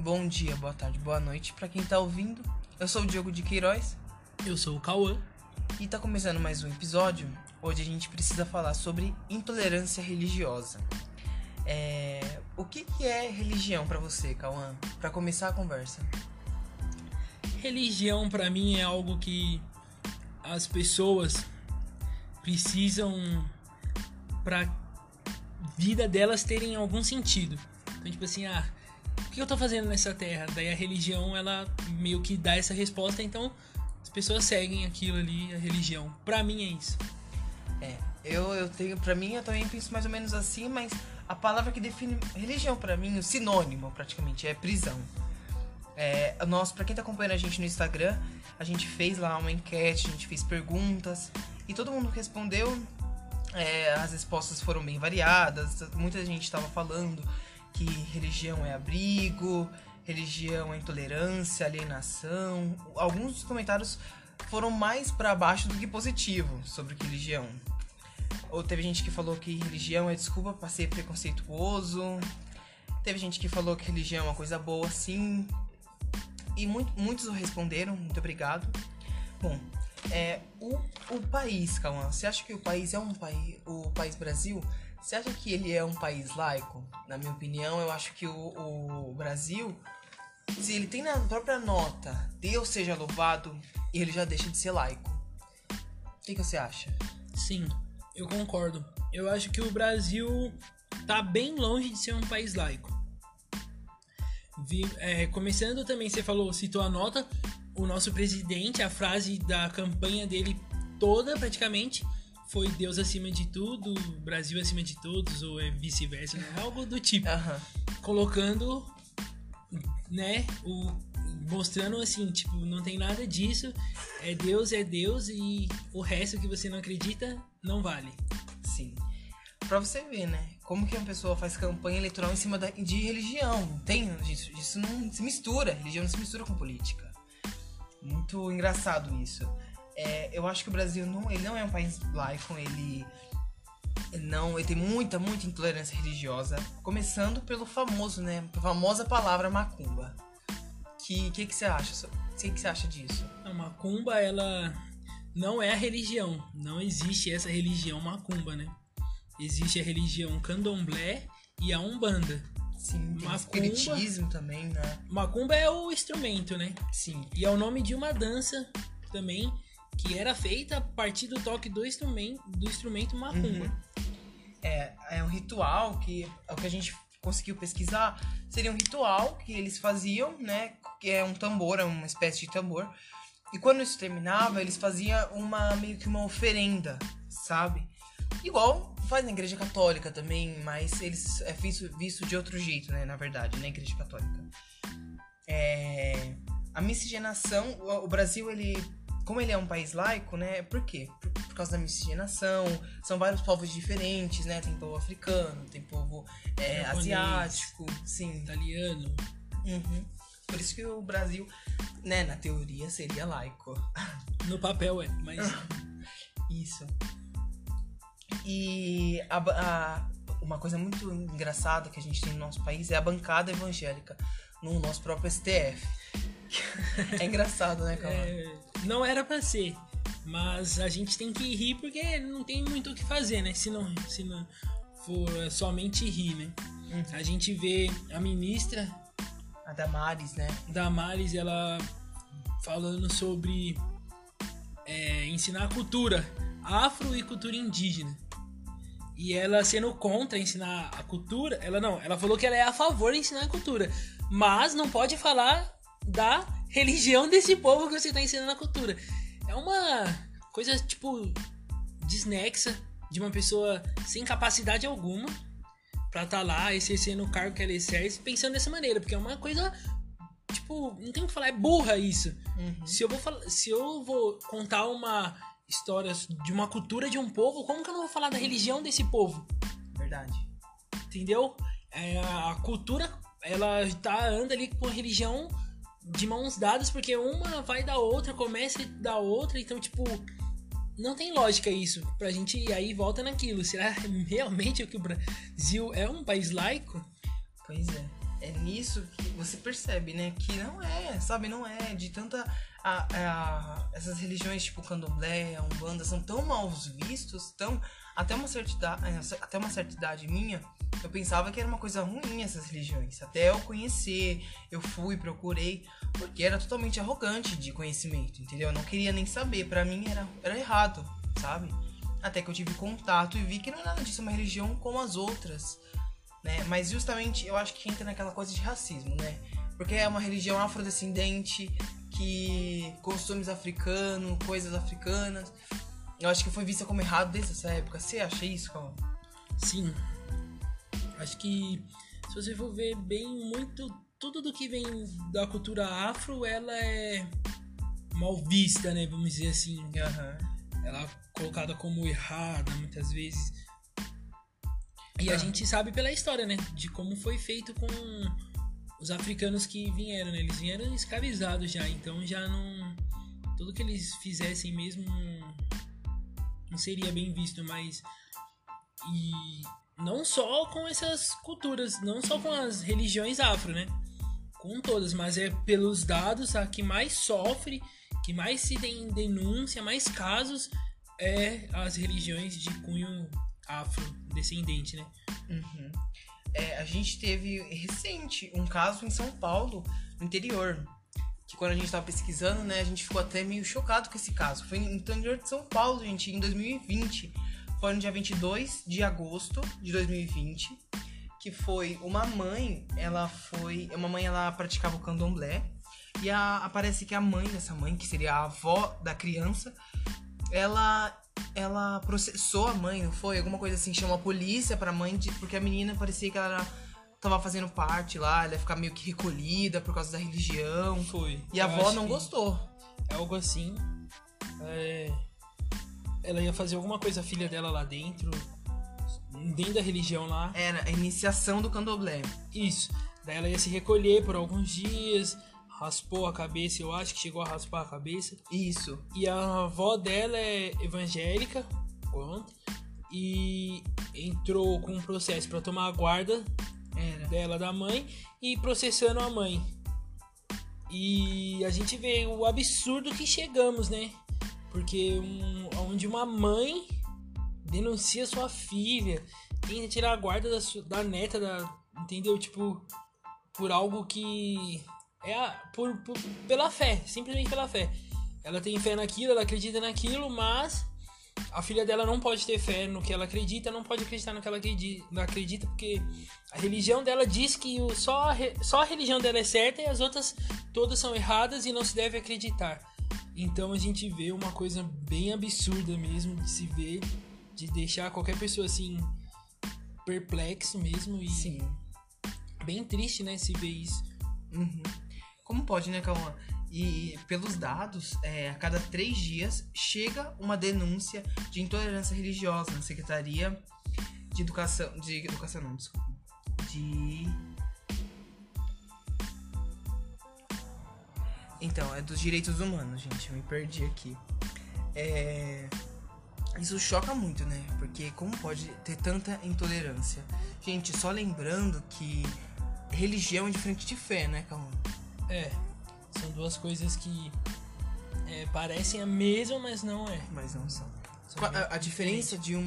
bom dia, boa tarde, boa noite para quem tá ouvindo. Eu sou o Diogo de Queiroz Eu sou o Cauã. e tá começando mais um episódio. Hoje a gente precisa falar sobre intolerância religiosa. É, O que, que é religião para você, Cauã? Para começar a conversa. Religião pra mim é algo que as pessoas precisam pra vida delas terem algum sentido. Então, tipo assim, ah, o que eu tô fazendo nessa terra? Daí a religião, ela meio que dá essa resposta, então as pessoas seguem aquilo ali, a religião. Pra mim é isso. É, eu, eu tenho, para mim eu também penso mais ou menos assim, mas a palavra que define religião para mim, o sinônimo praticamente é prisão. É, nós, para quem tá acompanhando a gente no Instagram, a gente fez lá uma enquete, a gente fez perguntas e todo mundo respondeu. É, as respostas foram bem variadas. Muita gente estava falando que religião é abrigo, religião é intolerância, alienação. Alguns dos comentários foram mais para baixo do que positivo sobre religião. Ou teve gente que falou que religião é desculpa pra ser preconceituoso. Teve gente que falou que religião é uma coisa boa, sim. E muito, muitos responderam, muito obrigado. Bom, é, o, o país, Cauã, você acha que o país é um país. O país Brasil, você acha que ele é um país laico? Na minha opinião, eu acho que o, o Brasil, se ele tem na própria nota Deus seja louvado, ele já deixa de ser laico. O que, que você acha? Sim, eu concordo. Eu acho que o Brasil tá bem longe de ser um país laico. Vi- é, começando também, você falou, citou a nota, o nosso presidente, a frase da campanha dele toda praticamente foi Deus acima de tudo, Brasil acima de todos, ou é vice-versa, né? algo do tipo. Colocando, né, o, mostrando assim, tipo, não tem nada disso, é Deus, é Deus e o resto que você não acredita não vale. Sim. Pra você ver, né? Como que uma pessoa faz campanha eleitoral em cima da- de religião. Não Tem isso, isso não se mistura. Religião não se mistura com política. Muito engraçado isso. É, eu acho que o Brasil não, ele não é um país laico, ele não, ele tem muita, muita intolerância religiosa, começando pelo famoso, né, a famosa palavra macumba. Que que que você acha? so- Que que você acha disso? A macumba, ela não é a religião. Não existe essa religião macumba, né? Existe a religião candomblé e a umbanda. Sim, tem Macumba. espiritismo também, né? Macumba é o instrumento, né? Sim. E é o nome de uma dança também que era feita a partir do toque do instrumento, do instrumento macumba. Uhum. É, é um ritual que é o que a gente conseguiu pesquisar seria um ritual que eles faziam, né? Que é um tambor, é uma espécie de tambor. E quando isso terminava, eles faziam uma meio que uma oferenda, sabe? Igual faz na igreja católica também, mas eles é visto, visto de outro jeito, né? Na verdade, na igreja católica. É, a miscigenação, o, o Brasil, ele. Como ele é um país laico, né? Por quê? Por, por causa da miscigenação, são vários povos diferentes, né? Tem povo africano, tem povo é, asiático, sim. Italiano. Uhum. Por isso que o Brasil, né, na teoria, seria laico. No papel é, mas Isso. E a a- uma coisa muito engraçada que a gente tem no nosso país é a bancada evangélica no nosso próprio STF. é engraçado, né, Calma? é, não era pra ser. Mas a gente tem que rir porque não tem muito o que fazer, né? Se não, se não for somente rir, né? Uhum. A gente vê a ministra A Damares, né? Damares, ela falando sobre é, ensinar a cultura afro e cultura indígena. E ela sendo contra ensinar a cultura, ela não, ela falou que ela é a favor de ensinar a cultura, mas não pode falar da religião desse povo que você está ensinando a cultura. É uma coisa tipo desnexa de uma pessoa sem capacidade alguma pra estar lá exercendo o cargo que ela exerce pensando dessa maneira, porque é uma coisa tipo, não tem o que falar, é burra isso. Uhum. Se eu vou falar, se eu vou contar uma história de uma cultura de um povo, como que eu não vou falar da religião desse povo? Verdade. Entendeu? É, a cultura, ela tá anda ali com a religião de mãos dadas, porque uma vai da outra, começa da outra, então, tipo, não tem lógica isso. Pra gente aí volta naquilo. Será realmente que o Brasil é um país laico? Pois é. é nisso que você percebe, né? Que não é, sabe? Não é. De tanta. A, a, essas religiões tipo candomblé, umbanda são tão mal vistos, tão. Até uma, certa idade, é, até uma certa idade minha, eu pensava que era uma coisa ruim essas religiões. Até eu conhecer, eu fui, procurei, porque era totalmente arrogante de conhecimento, entendeu? Eu não queria nem saber, para mim era, era errado, sabe? Até que eu tive contato e vi que não é nada disso, é uma religião como as outras, né? Mas justamente eu acho que entra naquela coisa de racismo, né? Porque é uma religião afrodescendente que costumes africanos, coisas africanas. Eu acho que foi vista como errado desde essa época. Você acha isso, Calma? Sim. Acho que se você for ver bem muito tudo do que vem da cultura afro, ela é mal vista, né? Vamos dizer assim. Uhum ela é colocada como errada muitas vezes. E a gente sabe pela história, né? De como foi feito com os africanos que vieram, né? Eles vieram escravizados já, então já não. Tudo que eles fizessem mesmo não, seria bem visto, mas. E não só com essas culturas, não só com as religiões afro, né? Com todas, mas é pelos dados a que mais sofre que mais se tem denúncia, mais casos é as religiões de cunho afrodescendente, né? Uhum. É, a gente teve recente um caso em São Paulo, no interior, que quando a gente estava pesquisando, né, a gente ficou até meio chocado com esse caso. Foi no interior de São Paulo, gente, em 2020. Foi no dia 22 de agosto de 2020, que foi uma mãe, ela foi, uma mãe ela praticava o candomblé, e a, aparece que a mãe dessa mãe, que seria a avó da criança, ela ela processou a mãe, não foi? Alguma coisa assim, chamou a polícia pra mãe, de, porque a menina parecia que ela tava fazendo parte lá, ela ia ficar meio que recolhida por causa da religião. Foi. E a avó não gostou. É algo assim. É... Ela ia fazer alguma coisa a filha dela lá dentro, dentro da religião lá. Era a iniciação do candomblé. Isso. Daí ela ia se recolher por alguns dias raspou a cabeça, eu acho que chegou a raspar a cabeça. Isso. E a avó dela é evangélica, e entrou com um processo para tomar a guarda Era. dela da mãe e processando a mãe. E a gente vê o absurdo que chegamos, né? Porque um, onde uma mãe denuncia sua filha, tenta tirar a guarda da, da neta, da, entendeu? Tipo, por algo que é a, por, por, pela fé, simplesmente pela fé. Ela tem fé naquilo, ela acredita naquilo, mas a filha dela não pode ter fé no que ela acredita, não pode acreditar no que ela acredita, porque a religião dela diz que o, só, a, só a religião dela é certa e as outras todas são erradas e não se deve acreditar. Então a gente vê uma coisa bem absurda mesmo de se ver, de deixar qualquer pessoa assim perplexo mesmo e Sim. bem triste, né, se ver isso. Uhum. Como pode, né, Cauã? E pelos dados, é, a cada três dias chega uma denúncia de intolerância religiosa na Secretaria de Educação. De Educação não, desculpa. De. Então, é dos direitos humanos, gente. Eu me perdi aqui. É. Isso choca muito, né? Porque como pode ter tanta intolerância? Gente, só lembrando que religião é diferente de fé, né, Cauã? É, são duas coisas que é, parecem a mesma, mas não é. Mas não são. são a, a diferença de um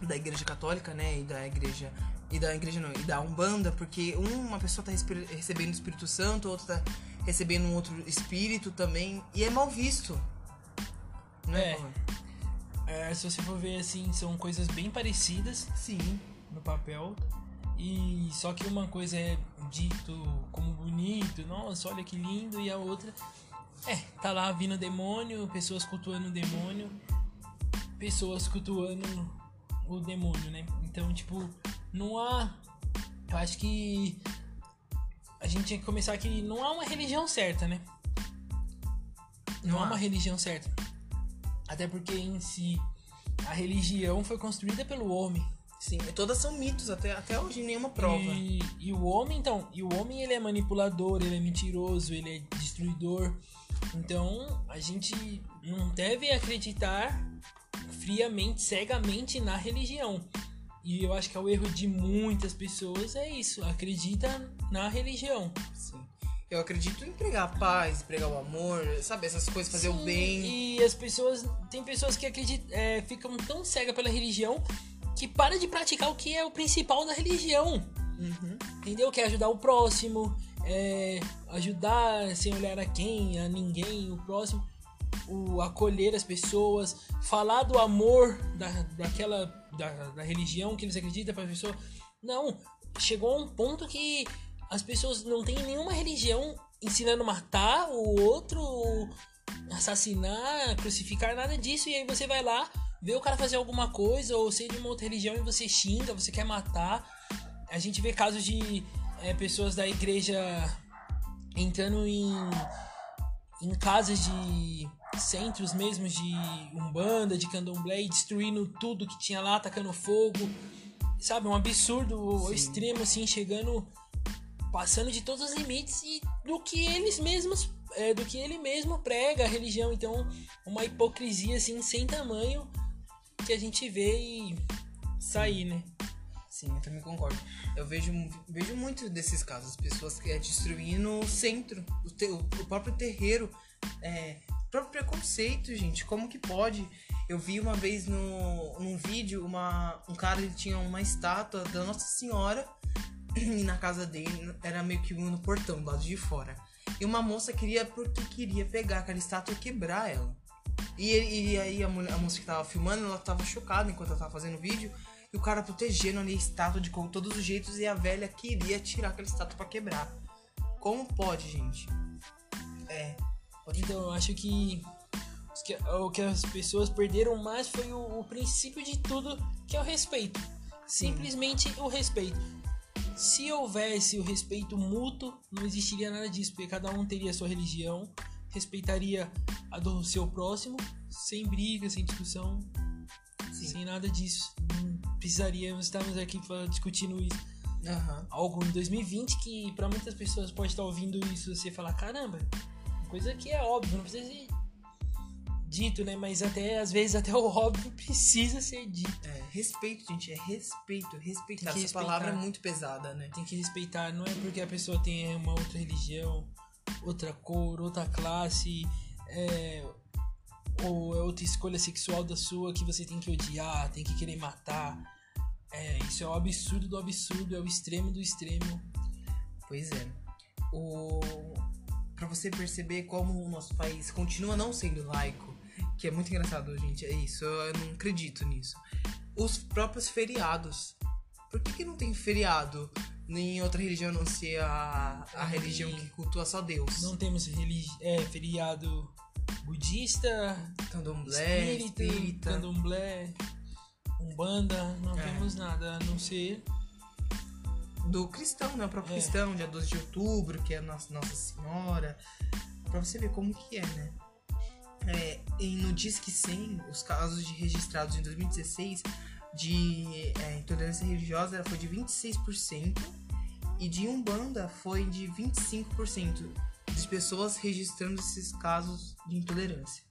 da igreja católica, né, e da igreja e da igreja não, e da Umbanda, porque uma pessoa tá recebendo o Espírito Santo, outra tá recebendo um outro espírito também, e é mal visto. Né? É. é. se você for ver assim, são coisas bem parecidas. Sim. No papel. E só que uma coisa é dito como bonito, nossa, olha que lindo, e a outra é, tá lá vindo demônio, pessoas cultuando o demônio, pessoas cultuando o demônio, né? Então, tipo, não há. Eu acho que a gente tinha que começar aqui. Não há uma religião certa, né? Não, não há uma religião certa. Até porque em si a religião foi construída pelo homem. Sim, todas são mitos, até, até hoje nenhuma prova. E, e o homem, então, e o homem ele é manipulador, ele é mentiroso, ele é destruidor. Então, a gente não deve acreditar friamente, cegamente na religião. E eu acho que é o erro de muitas pessoas é isso, acredita na religião. Sim. Eu acredito em pregar a paz, pregar o amor, sabe? Essas coisas, fazer Sim, o bem. E as pessoas. Tem pessoas que acreditam, é, ficam tão cegas pela religião que para de praticar o que é o principal da religião. Uhum. Entendeu? Que é ajudar o próximo, é, ajudar sem olhar a quem, a ninguém, o próximo, o acolher as pessoas, falar do amor da, daquela da, da religião que eles acreditam para a pessoa. Não, chegou a um ponto que as pessoas não têm nenhuma religião ensinando a matar o outro, assassinar, crucificar, nada disso. E aí você vai lá, vê o cara fazer alguma coisa, ou ser de uma outra religião e você xinga, você quer matar. A gente vê casos de é, pessoas da igreja entrando em, em casas de centros mesmo de umbanda, de candomblé e destruindo tudo que tinha lá, atacando fogo. Sabe, um absurdo ao extremo, assim, chegando, passando de todos os limites e do que eles mesmos, é, do que ele mesmo prega a religião. Então, uma hipocrisia, assim, sem tamanho que a gente vê e sair, né? Sim, eu também concordo. Eu vejo, vejo muito desses casos, pessoas que é destruindo o centro, o, te, o próprio terreiro, é, o próprio preconceito, gente. Como que pode? Eu vi uma vez no, num vídeo uma, um cara ele tinha uma estátua da Nossa Senhora e na casa dele era meio que no portão, do lado de fora. E uma moça queria, porque queria pegar aquela estátua e quebrar ela. E, e aí a, mulher, a moça que tava filmando, ela tava chocada enquanto ela tava fazendo o vídeo. E o cara protegendo ali a estátua de todos os jeitos e a velha queria tirar aquela estátua para quebrar. Como pode, gente? É. Então eu acho que o que as pessoas perderam mais foi o, o princípio de tudo, que é o respeito. Simplesmente o respeito. Se houvesse o respeito mútuo, não existiria nada disso, porque cada um teria sua religião, respeitaria a do seu próximo, sem briga, sem discussão, Sim. sem nada disso. Não precisaríamos estarmos aqui discutindo isso. Uhum. Algo em 2020 que para muitas pessoas pode estar ouvindo isso e você falar, caramba, coisa que é óbvio, não precisa ser dito, né? Mas até às vezes até o óbvio precisa ser dito. É, respeito, gente, é respeito, respeitar. Essa respeitar. palavra é muito pesada, né? Tem que respeitar, não é porque a pessoa tem uma outra religião, outra cor, outra classe, é, ou é outra escolha sexual da sua que você tem que odiar, tem que querer matar. É, isso é o absurdo do absurdo, é o extremo do extremo. Pois é. O para você perceber como o nosso país continua não sendo laico, que é muito engraçado, gente. É isso, eu não acredito nisso. Os próprios feriados. Por que, que não tem feriado em outra religião não ser a, a religião que cultua só Deus? Não temos religi é, feriado budista, candomblé, espírita, espírita. candomblé, umbanda, não é. temos nada a não ser do cristão, né? O próprio é. cristão, dia 12 de outubro, que é Nossa, Nossa Senhora. Pra você ver como que é, né? É, e no Disque 100, os casos de registrados em 2016 de é, intolerância religiosa foi de 26% e de Umbanda foi de 25% de pessoas registrando esses casos de intolerância.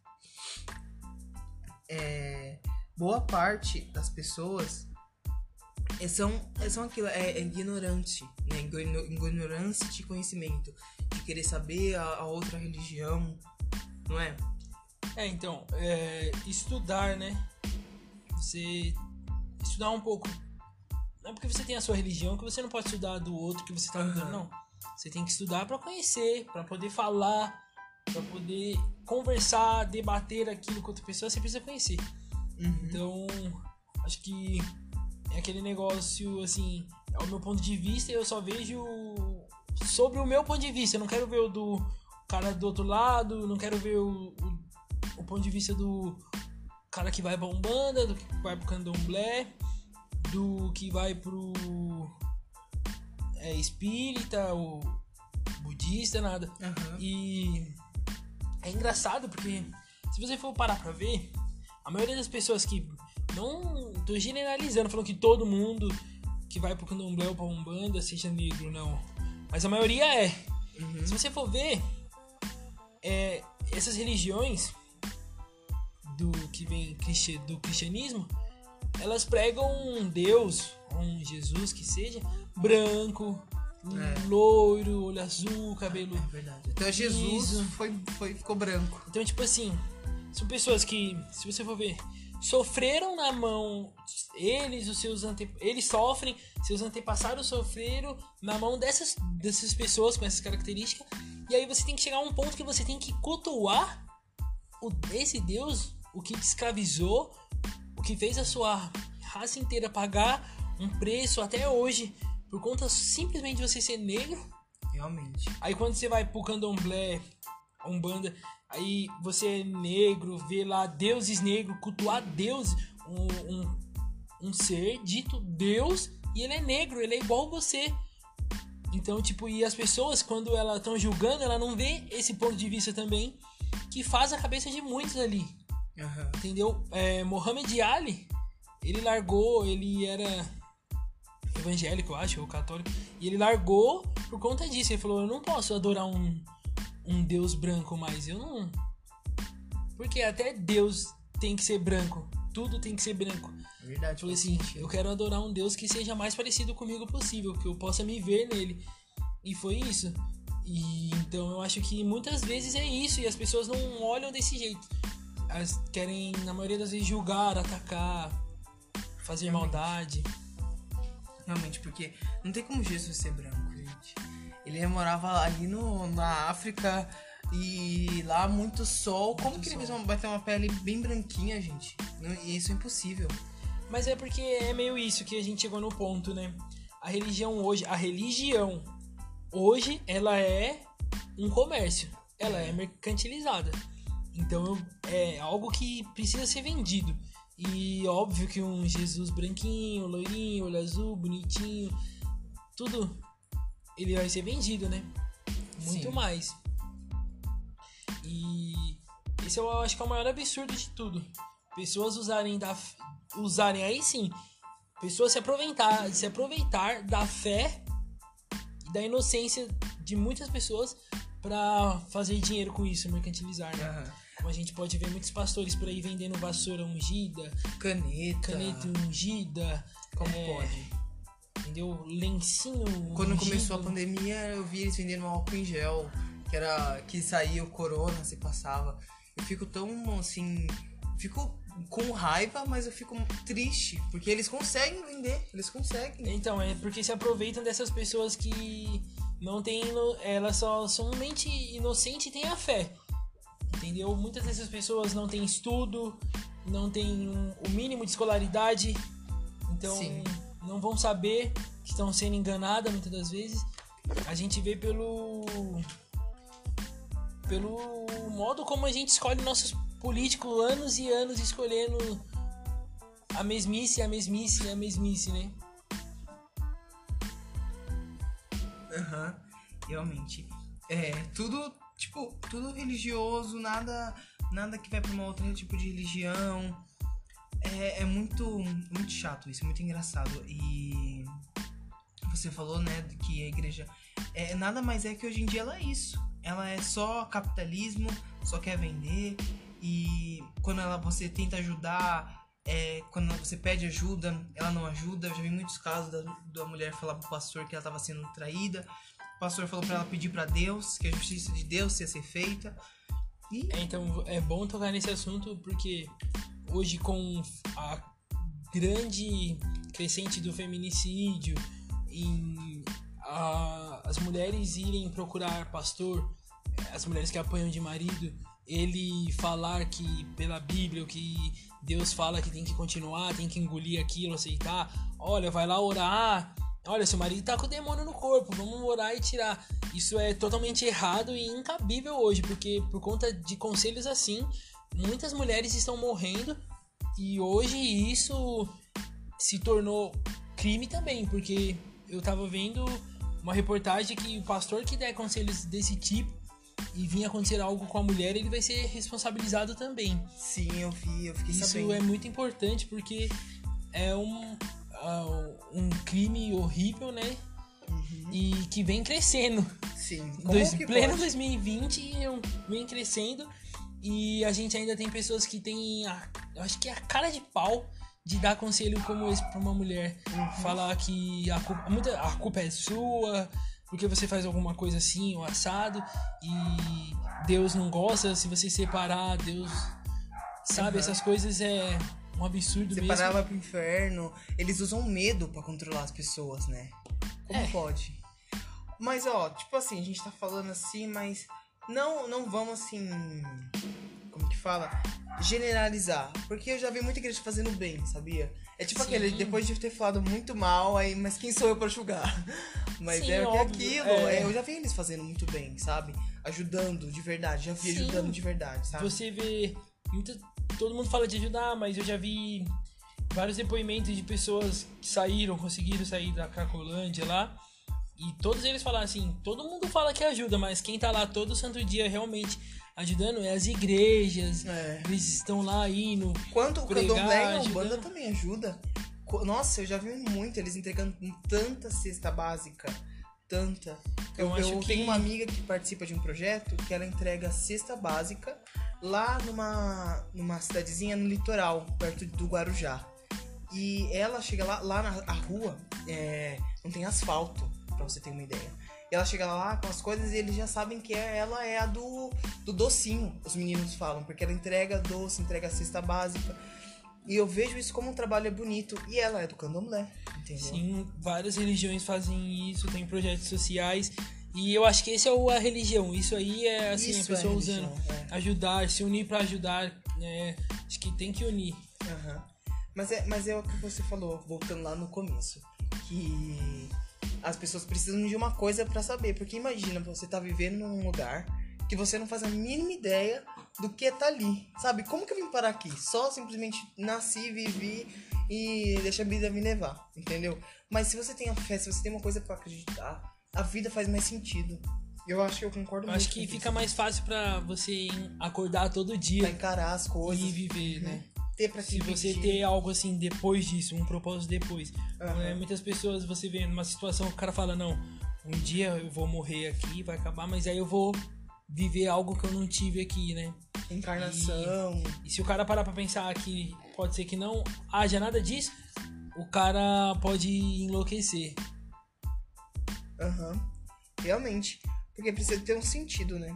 É, boa parte das pessoas é, são, é, são aquilo, é, é ignorante, né? Ignorância de conhecimento, de querer saber a, a outra religião, não é? É, então, é, estudar, né? Você estudar um pouco. Não é porque você tem a sua religião que você não pode estudar do outro que você tá uhum. não. Você tem que estudar para conhecer, para poder falar, para poder conversar, debater aquilo com outra pessoa, você precisa conhecer. Uhum. Então, acho que é aquele negócio assim, é o meu ponto de vista e eu só vejo sobre o meu ponto de vista. Eu não quero ver o do cara do outro lado, não quero ver o, o, o ponto de vista do cara que vai pra Umbanda, do que vai pro Candomblé, do que vai pro é, espírita, o budista, nada. Uhum. E é engraçado porque se você for parar pra ver, a maioria das pessoas que não tô generalizando, falando que todo mundo que vai pro candomblé ou pra umbanda seja negro, não. Mas a maioria é. Uhum. Se você for ver, é, essas religiões do que vem do cristianismo, elas pregam um Deus, um Jesus que seja, branco, É. loiro, olho azul, cabelo. É verdade. Então Jesus foi, foi, ficou branco. Então, tipo assim, são pessoas que, se você for ver, sofreram na mão, eles, os seus ante... eles sofrem, seus antepassados sofreram na mão dessas, dessas pessoas com essas características. E aí você tem que chegar a um ponto que você tem que cultuar o, esse Deus, o que te escravizou, o que fez a sua raça inteira pagar um preço até hoje por conta simplesmente de você ser negro. Realmente. Aí quando você vai pro candomblé, umbanda, aí você é negro, vê lá deuses negros, cultuar Deus, um, um, um ser dito Deus, e ele é negro, ele é igual você. Então, tipo, e as pessoas, quando elas estão julgando, ela não vê esse ponto de vista também, que faz a cabeça de muitos ali. Aham. Entendeu? É, Mohamed Ali, ele largou, ele era evangélico, eu acho, ou católico, e ele largou por conta disso. Ele falou: Eu não posso adorar um, um Deus branco mais. Eu não. Porque até Deus tem que ser branco. Tudo tem que ser branco. Verdade. Eu falei assim. Eu quero adorar um Deus que seja mais parecido comigo possível, que eu possa me ver nele. E foi isso. E então eu acho que muitas vezes é isso, e as pessoas não olham desse jeito. Elas querem, na maioria das vezes, julgar, atacar, fazer Realmente. maldade. Realmente, porque não tem como Jesus ser branco, gente. Ele morava ali no, na África e lá muito sol. Como que ele sol. uma, vai ter uma pele bem branquinha, gente? Não- isso é impossível. Mas é porque é meio isso que a gente chegou no ponto, né? A religião hoje, a religião hoje, ela é um comércio. Ela é mercantilizada. Então é algo que precisa ser vendido. E óbvio que um Jesus branquinho, loirinho, olho azul, bonitinho, tudo ele vai ser vendido, né? Muito Sim. mais. E esse eu acho que é o maior absurdo de tudo. Pessoas usarem da usarem aí sim, pessoas se aproveitar, se aproveitar da fé e da inocência de muitas pessoas pra fazer dinheiro com isso, mercantilizar, né? Aham. Como a gente pode ver muitos pastores por aí vendendo vassoura ungida, Caneta. caneta ungida, Como é, pode? entendeu? Lencinho Quando ungido. começou a pandemia, eu vi eles vendendo álcool em gel, que era que saía o corona, se passava. Eu fico tão assim, fico com raiva, mas eu fico triste, porque eles conseguem vender, eles conseguem. Então, é porque se aproveitam dessas pessoas que não têm. Elas só são mente inocente e têm a fé. Entendeu? Muitas dessas pessoas não têm estudo, não têm o mínimo de escolaridade. Então, Sim. não vão saber que estão sendo enganadas muitas das vezes. A gente vê pelo. pelo modo como a gente escolhe nossos políticos anos e anos escolhendo a mesmice, a mesmice, a mesmice, né? Aham, realmente. É, tudo, tipo, tudo religioso, nada nada que vai pra uma outra tipo de religião. É, é muito, muito chato isso, é muito engraçado. E você falou, né, que a igreja é, nada mais é que hoje em dia ela é isso. Ela é só capitalismo, só quer vender. E quando ela, você tenta ajudar, é, quando você pede ajuda, ela não ajuda. Eu já vi muitos casos da, da mulher falar pro pastor que ela estava sendo traída. O pastor falou para ela pedir para Deus, que a justiça de Deus ia ser feita. E É, então é bom tocar nesse assunto porque hoje com a grande crescente do feminicídio em a- as mulheres irem procurar pastor, as mulheres que apanham de marido, ele falar que pela Bíblia que Deus fala que tem que continuar, tem que engolir aquilo, aceitar. Olha, vai lá orar. Olha, seu marido tá com o demônio no corpo, vamos orar e tirar. Isso é totalmente errado e incabível hoje, porque por conta de conselhos assim, muitas mulheres estão morrendo e hoje isso se tornou crime também, porque eu tava vendo uma reportagem que o pastor que der conselhos desse tipo e vir acontecer algo com a mulher, ele vai ser responsabilizado também. sim, eu vi, eu fiquei Isso sabendo. é muito importante porque é um, um crime horrível, né? E que vem crescendo. Sim, como Dois, que pleno pode? 2020 é vem crescendo. E a gente ainda tem pessoas que têm, a, eu acho que é a cara de pau de dar conselho como esse pra uma mulher. Uhum. Falar que a culpa, muita, a culpa é sua, porque você faz alguma coisa assim, ou assado, e Deus não gosta, se você separar, Deus. Sabe, Uhum. essas coisas é um absurdo mesmo. Separar vai pro inferno. Eles usam medo pra controlar as pessoas, né? Como É. pode? Mas, ó, tipo assim, a gente tá falando assim, mas não, não vamos assim. Como que fala? Generalizar. Porque eu já vi muita igreja fazendo bem, sabia? É tipo Sim. aquele, depois de ter falado muito mal, aí, mas quem sou eu pra julgar? Mas Sim, é que é aquilo. é. é, eu já vi eles fazendo muito bem, sabe? Ajudando de verdade. Já vi Sim. ajudando de verdade, sabe? Você vê. muita- todo mundo fala de ajudar, mas eu já vi vários depoimentos de pessoas que saíram, conseguiram sair da Cracolândia lá. E todos eles falaram assim: todo mundo fala que ajuda, mas quem tá lá todo santo dia realmente ajudando é as igrejas. É. Eles estão lá indo. Quanto o candomblé e a. Umbanda também ajuda. Nossa, eu já vi muito eles entregando tanta cesta básica. Tanta. Eu, Eu acho eu que- tenho uma amiga que participa de um projeto que ela entrega cesta básica lá numa, numa cidadezinha no litoral, perto do Guarujá. E ela chega lá, lá na rua, é, não tem asfalto, pra você ter uma ideia. E ela chega lá com as coisas e eles já sabem que é- ela é a do, do docinho, os meninos falam, porque ela entrega doce, entrega cesta básica. E eu vejo isso como um trabalho bonito. E ela é do candomblé, entendeu? Sim, várias religiões fazem isso, tem projetos sociais. E eu acho que esse é o, a religião. Isso aí é assim, Isso a pessoa é usando. religião, é. Ajudar, se unir pra ajudar. né? acho que tem que unir. Aham. Mas, é, mas é o que você falou, voltando lá no começo. Que as pessoas precisam de uma coisa pra saber. Porque imagina, você tá vivendo num lugar que você não faz a mínima ideia do que tá ali. Sabe? Como que eu vim parar aqui? Só simplesmente nasci, vivi e deixa a vida me levar. Entendeu? Mas se você tem a fé, se você tem uma coisa pra acreditar, a vida faz mais sentido. Eu acho que eu concordo Eu muito acho que fica isso. mais fácil pra você acordar todo Pra dia encarar as coisas. e viver, né? Ter pra Se você dividir. ter algo assim depois disso, um propósito depois. Aham. né? Muitas pessoas você vê numa situação que o cara fala, não, um dia eu vou morrer aqui, vai acabar, mas aí eu vou viver algo que eu não tive aqui, né? Encarnação. E se o cara parar pra pensar que pode ser que não haja nada disso, o cara pode enlouquecer. Aham. Realmente. Porque precisa ter um sentido, né?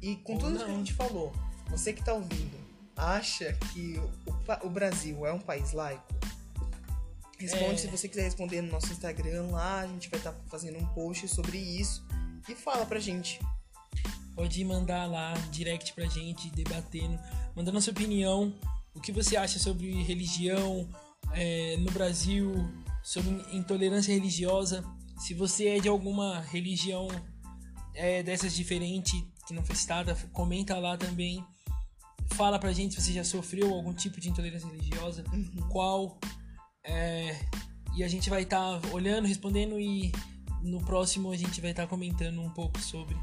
E com Ou tudo que a não. gente falou, você que tá ouvindo, acha que o, o Brasil é um país laico? Responde É. se você quiser responder no nosso Instagram lá, a gente vai estar fazendo um post sobre isso. E fala pra gente. Pode mandar lá direct pra gente, debatendo, mandando a sua opinião, o que você acha sobre religião é, no Brasil, sobre intolerância religiosa. Se você é de alguma religião é, dessas diferentes que não foi citada, comenta lá também. Fala pra gente se você já sofreu algum tipo de intolerância religiosa, qual. é, e a gente vai estar olhando, respondendo e no próximo a gente vai estar comentando um pouco sobre.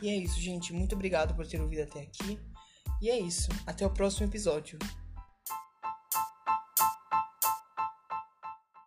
E é isso, gente. Muito obrigado por ter ouvido até aqui. E é isso. Até o próximo episódio.